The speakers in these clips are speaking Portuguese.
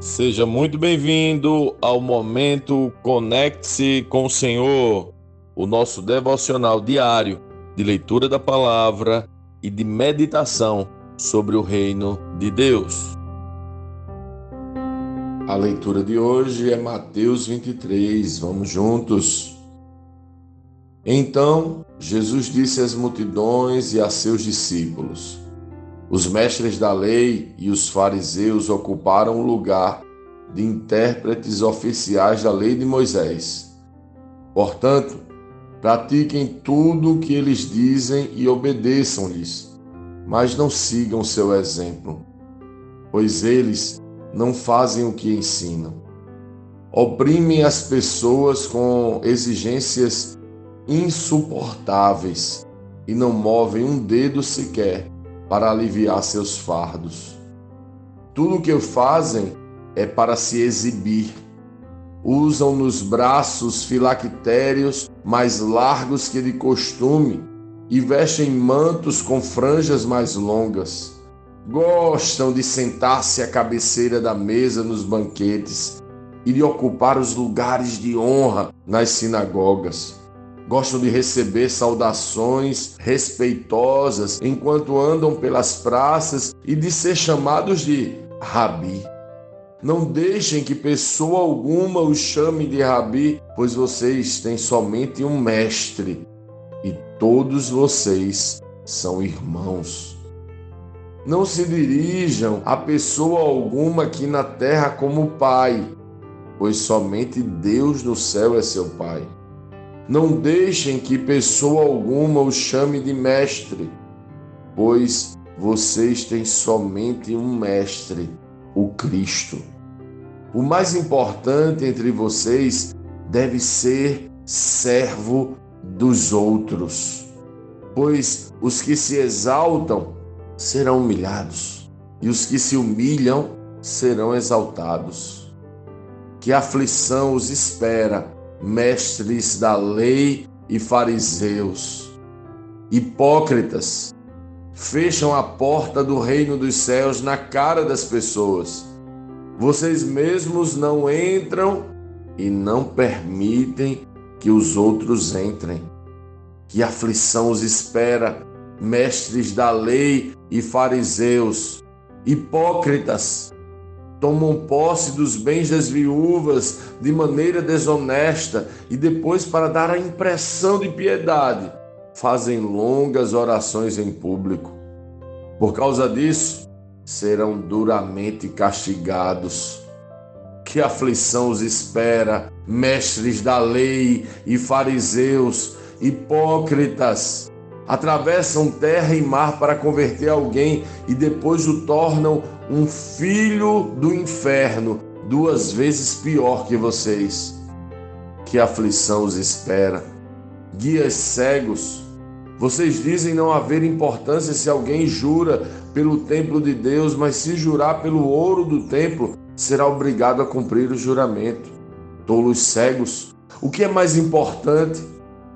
Seja muito bem-vindo ao momento Conecte-se com o Senhor, o nosso devocional diário de leitura da palavra e de meditação sobre o reino de Deus. A leitura de hoje é Mateus 23. Vamos juntos. Então, Jesus disse às multidões e a seus discípulos: os mestres da lei e os fariseus ocuparam o lugar de intérpretes oficiais da lei de Moisés. Portanto, pratiquem tudo o que eles dizem e obedeçam-lhes, mas não sigam seu exemplo, pois eles não fazem o que ensinam. Oprimem as pessoas com exigências insuportáveis e não movem um dedo sequer para aliviar seus fardos. Tudo o que fazem é para se exibir. Usam nos braços filactérios mais largos que de costume e vestem mantos com franjas mais longas. Gostam de sentar-se à cabeceira da mesa nos banquetes e de ocupar os lugares de honra nas sinagogas gostam de receber saudações respeitosas enquanto andam pelas praças e de ser chamados de rabi. Não deixem que pessoa alguma os chame de rabi, pois vocês têm somente um mestre e todos vocês são irmãos. Não se dirijam a pessoa alguma aqui na terra como pai, pois somente Deus no céu é seu pai. Não deixem que pessoa alguma o chame de mestre, pois vocês têm somente um mestre, o Cristo. O mais importante entre vocês deve ser servo dos outros, pois os que se exaltam serão humilhados, e os que se humilham serão exaltados. Que aflição os espera mestres da lei e fariseus, hipócritas, fecham a porta do reino dos céus na cara das pessoas. Vocês mesmos não entram e não permitem que os outros entrem. Que aflição os espera, mestres da lei e fariseus, hipócritas, tomam posse dos bens das viúvas de maneira desonesta e depois, para dar a impressão de piedade, fazem longas orações em público. Por causa disso, serão duramente castigados. Que aflição os espera, mestres da lei e fariseus, hipócritas! atravessam terra e mar para converter alguém e depois o tornam um filho do inferno, duas vezes pior que vocês. Que aflição os espera. Guias cegos, vocês dizem não haver importância se alguém jura pelo templo de Deus, mas se jurar pelo ouro do templo, será obrigado a cumprir o juramento. Tolos cegos, o que é mais importante?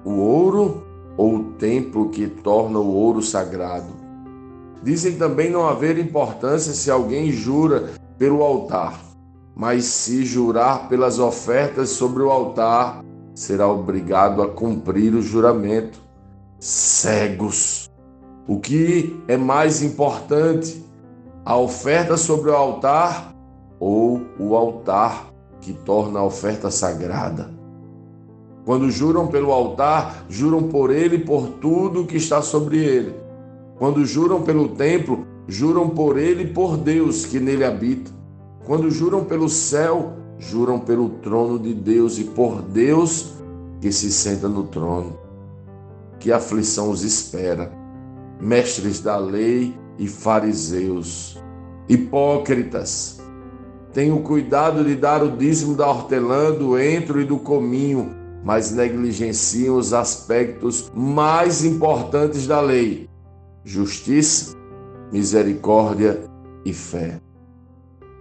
O ouro ou o templo que torna o ouro sagrado. Dizem também não haver importância se alguém jura pelo altar, mas se jurar pelas ofertas sobre o altar, será obrigado a cumprir o juramento. Cegos. O que é mais importante? A oferta sobre o altar ou o altar que torna a oferta sagrada? Quando juram pelo altar, juram por ele e por tudo que está sobre ele. Quando juram pelo templo, juram por ele e por Deus que nele habita. Quando juram pelo céu, juram pelo trono de Deus e por Deus que se senta no trono. Que aflição os espera, mestres da lei e fariseus, hipócritas. Tenham cuidado de dar o dízimo da hortelã, do entro e do cominho mas negligenciam os aspectos mais importantes da lei: justiça, misericórdia e fé.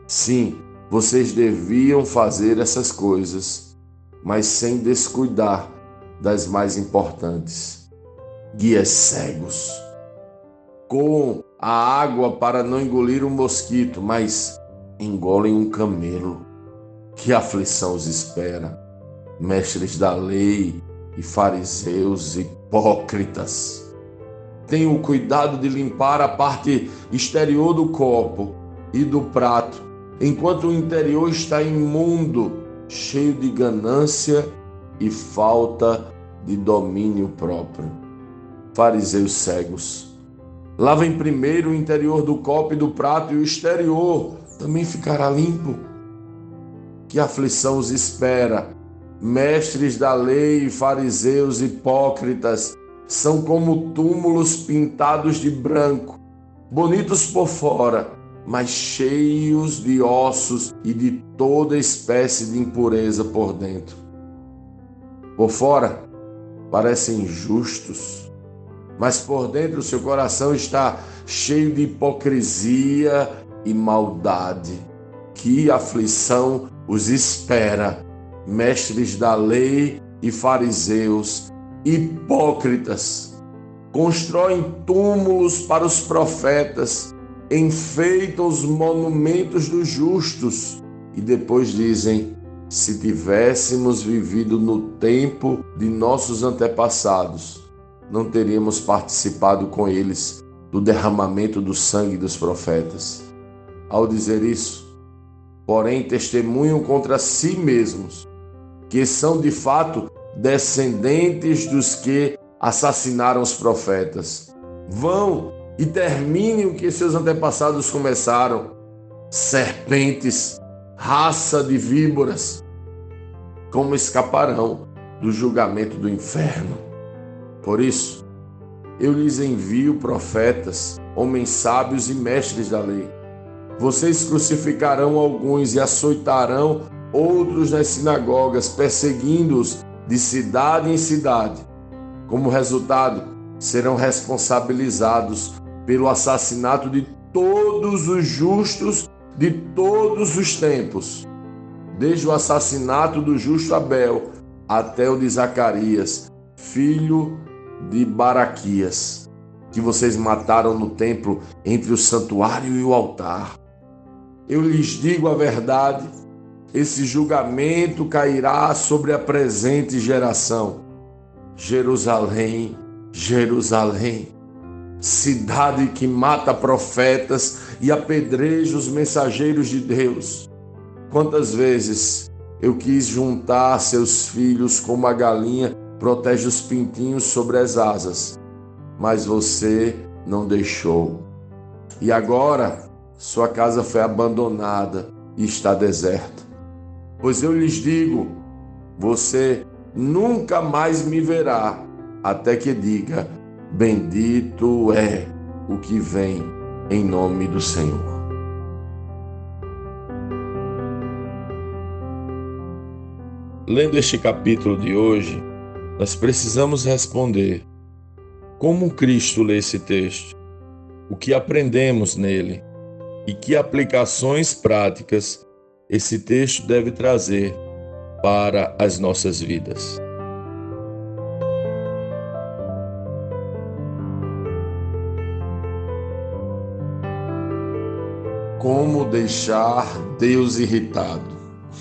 Sim, vocês deviam fazer essas coisas, mas sem descuidar das mais importantes. Guias cegos. Com a água para não engolir um mosquito, mas engolem um camelo. Que aflição os espera, mestres da lei e fariseus hipócritas. Tenham o cuidado de limpar a parte exterior do copo e do prato, enquanto o interior está imundo, cheio de ganância e falta de domínio próprio. Fariseus cegos. Lavem primeiro o interior do copo e do prato, e o exterior também ficará limpo. Que aflição os espera, mestres da lei, fariseus hipócritas, são como túmulos pintados de branco, bonitos por fora, mas cheios de ossos e de toda espécie de impureza por dentro. Por fora, parecem justos, mas por dentro seu coração está cheio de hipocrisia e maldade. Que aflição os espera, mestres da lei e fariseus, hipócritas. Constroem túmulos para os profetas, enfeitam os monumentos dos justos e depois dizem: se tivéssemos vivido no tempo de nossos antepassados, não teríamos participado com eles do derramamento do sangue dos profetas. Ao dizer isso, porém, testemunham contra si mesmos, que são de fato descendentes dos que assassinaram os profetas. Vão e terminem o que seus antepassados começaram. Serpentes raça de víboras, como escaparão do julgamento do inferno? Por isso, eu lhes envio profetas, homens sábios e mestres da lei. Vocês crucificarão alguns e açoitarão outros nas sinagogas, perseguindo-os de cidade em cidade. Como resultado, serão responsabilizados pelo assassinato de todos os justos de todos os tempos, desde o assassinato do justo Abel até o de Zacarias, filho de Baraquias, que vocês mataram no templo entre o santuário e o altar. Eu lhes digo a verdade, esse julgamento cairá sobre a presente geração. Jerusalém, Jerusalém, cidade que mata profetas e apedreja os mensageiros de Deus. Quantas vezes eu quis juntar seus filhos como a galinha protege os pintinhos sobre as asas, mas você não deixou. E agora sua casa foi abandonada e está deserta. Pois eu lhes digo: você nunca mais me verá, até que diga: Bendito é o que vem em nome do Senhor. Lendo este capítulo de hoje, nós precisamos responder: como Cristo lê esse texto? O que aprendemos nele? E que aplicações práticas esse texto deve trazer para as nossas vidas? Como deixar Deus irritado?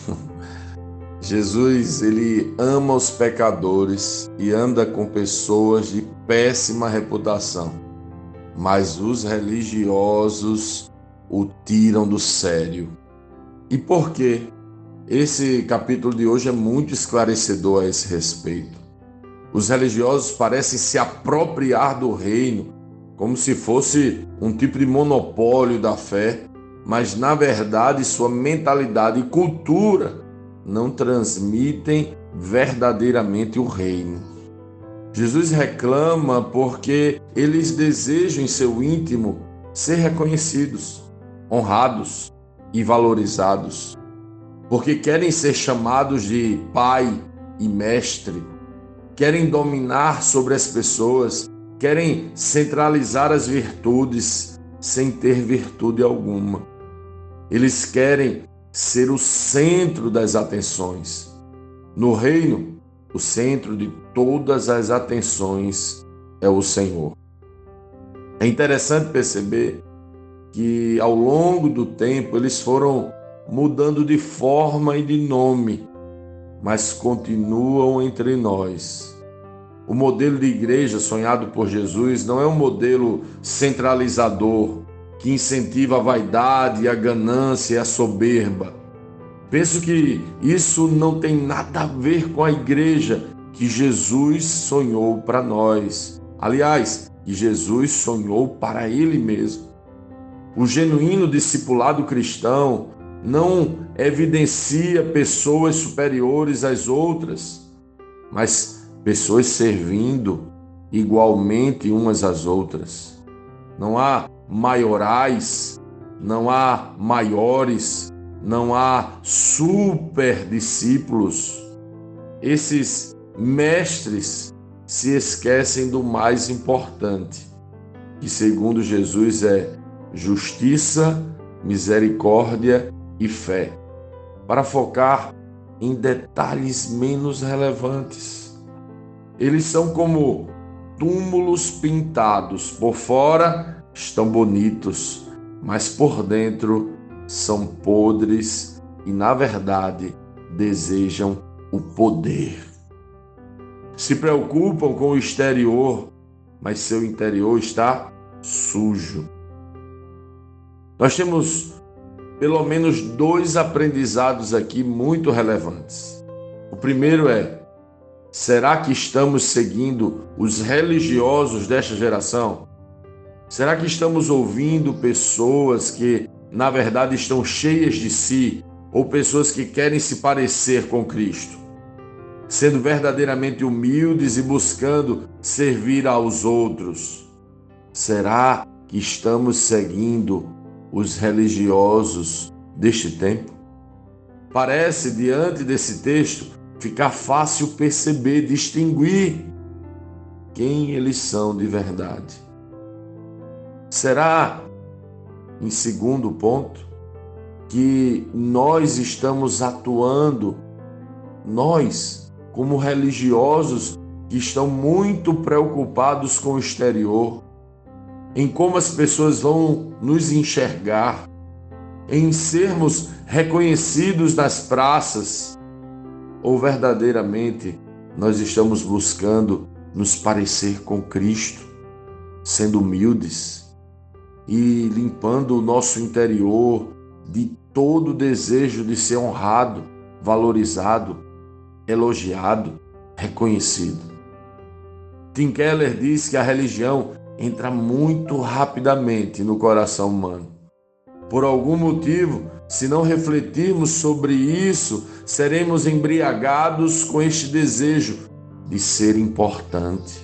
Jesus, ele ama os pecadores e anda com pessoas de péssima reputação, mas os religiosos o tiram do sério. E por quê? Esse capítulo de hoje é muito esclarecedor a esse respeito. Os religiosos parecem se apropriar do reino como se fosse um tipo de monopólio da fé mas na verdade sua mentalidade e cultura não transmitem verdadeiramente o reino. Jesus reclama porque eles desejam em seu íntimo ser reconhecidos, honrados e valorizados, porque querem ser chamados de pai e mestre, querem dominar sobre as pessoas, querem centralizar as virtudes sem ter virtude alguma. Eles querem ser o centro das atenções. No reino, o centro de todas as atenções é o Senhor. É interessante perceber que ao longo do tempo eles foram mudando de forma e de nome, mas continuam entre nós. O modelo de igreja sonhado por Jesus não é um modelo centralizador que incentiva a vaidade, a ganância e a soberba. Penso que isso não tem nada a ver com a igreja que Jesus sonhou para nós. Aliás, que Jesus sonhou para ele mesmo. O genuíno discipulado cristão não evidencia pessoas superiores às outras, mas pessoas servindo igualmente umas às outras. Não há maiorais, não há maiores, não há super discípulos. Esses mestres se esquecem do mais importante, que segundo Jesus é justiça, misericórdia e fé, para focar em detalhes menos relevantes. Eles são como túmulos pintados, por fora estão bonitos, mas por dentro são podres e, na verdade, desejam o poder. Se preocupam com o exterior, mas seu interior está sujo. Nós temos pelo menos dois aprendizados aqui muito relevantes. O primeiro é: será que estamos seguindo os religiosos desta geração? Será que estamos ouvindo pessoas que, na verdade, estão cheias de si ou pessoas que querem se parecer com Cristo? Sendo verdadeiramente humildes e buscando servir aos outros? Será que estamos seguindo os religiosos deste tempo? Parece, diante desse texto, ficar fácil perceber, distinguir quem eles são de verdade. Será, em segundo ponto, que nós estamos atuando, nós, como religiosos que estão muito preocupados com o exterior, em como as pessoas vão nos enxergar, em sermos reconhecidos nas praças, ou verdadeiramente nós estamos buscando nos parecer com Cristo, sendo humildes e limpando o nosso interior de todo desejo de ser honrado, valorizado, elogiado, reconhecido. Tim Keller diz que a religião entra muito rapidamente no coração humano. Por algum motivo, se não refletirmos sobre isso, seremos embriagados com este desejo de ser importante.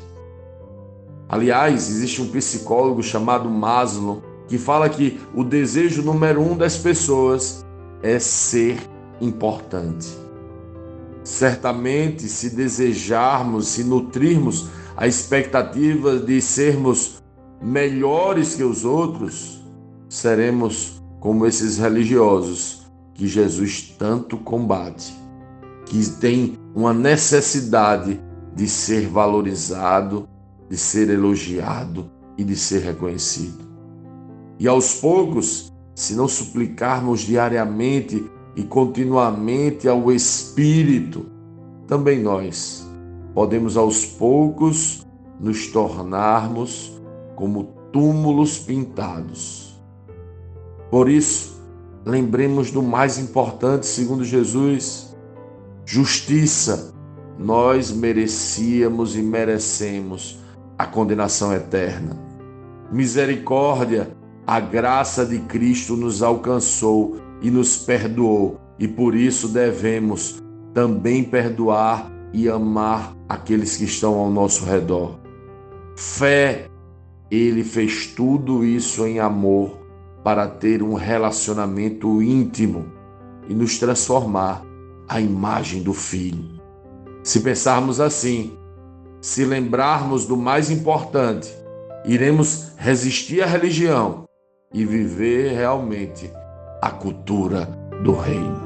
Aliás, existe um psicólogo chamado Maslow que fala que o desejo número um das pessoas é ser importante. Certamente, se desejarmos, se nutrirmos a expectativa de sermos melhores que os outros, seremos como esses religiosos que Jesus tanto combate, que tem uma necessidade de ser valorizado, de ser elogiado e de ser reconhecido. E aos poucos, se não suplicarmos diariamente e continuamente ao Espírito, também nós podemos aos poucos nos tornarmos como túmulos pintados. Por isso, lembremos do mais importante, segundo Jesus: justiça. Nós merecíamos e merecemos a condenação eterna. Misericórdia, a graça de Cristo nos alcançou e nos perdoou, e por isso devemos também perdoar e amar aqueles que estão ao nosso redor. Fé, ele fez tudo isso em amor para ter um relacionamento íntimo e nos transformar à imagem do Filho. Se pensarmos assim, se lembrarmos do mais importante, iremos resistir à religião e viver realmente a cultura do Reino.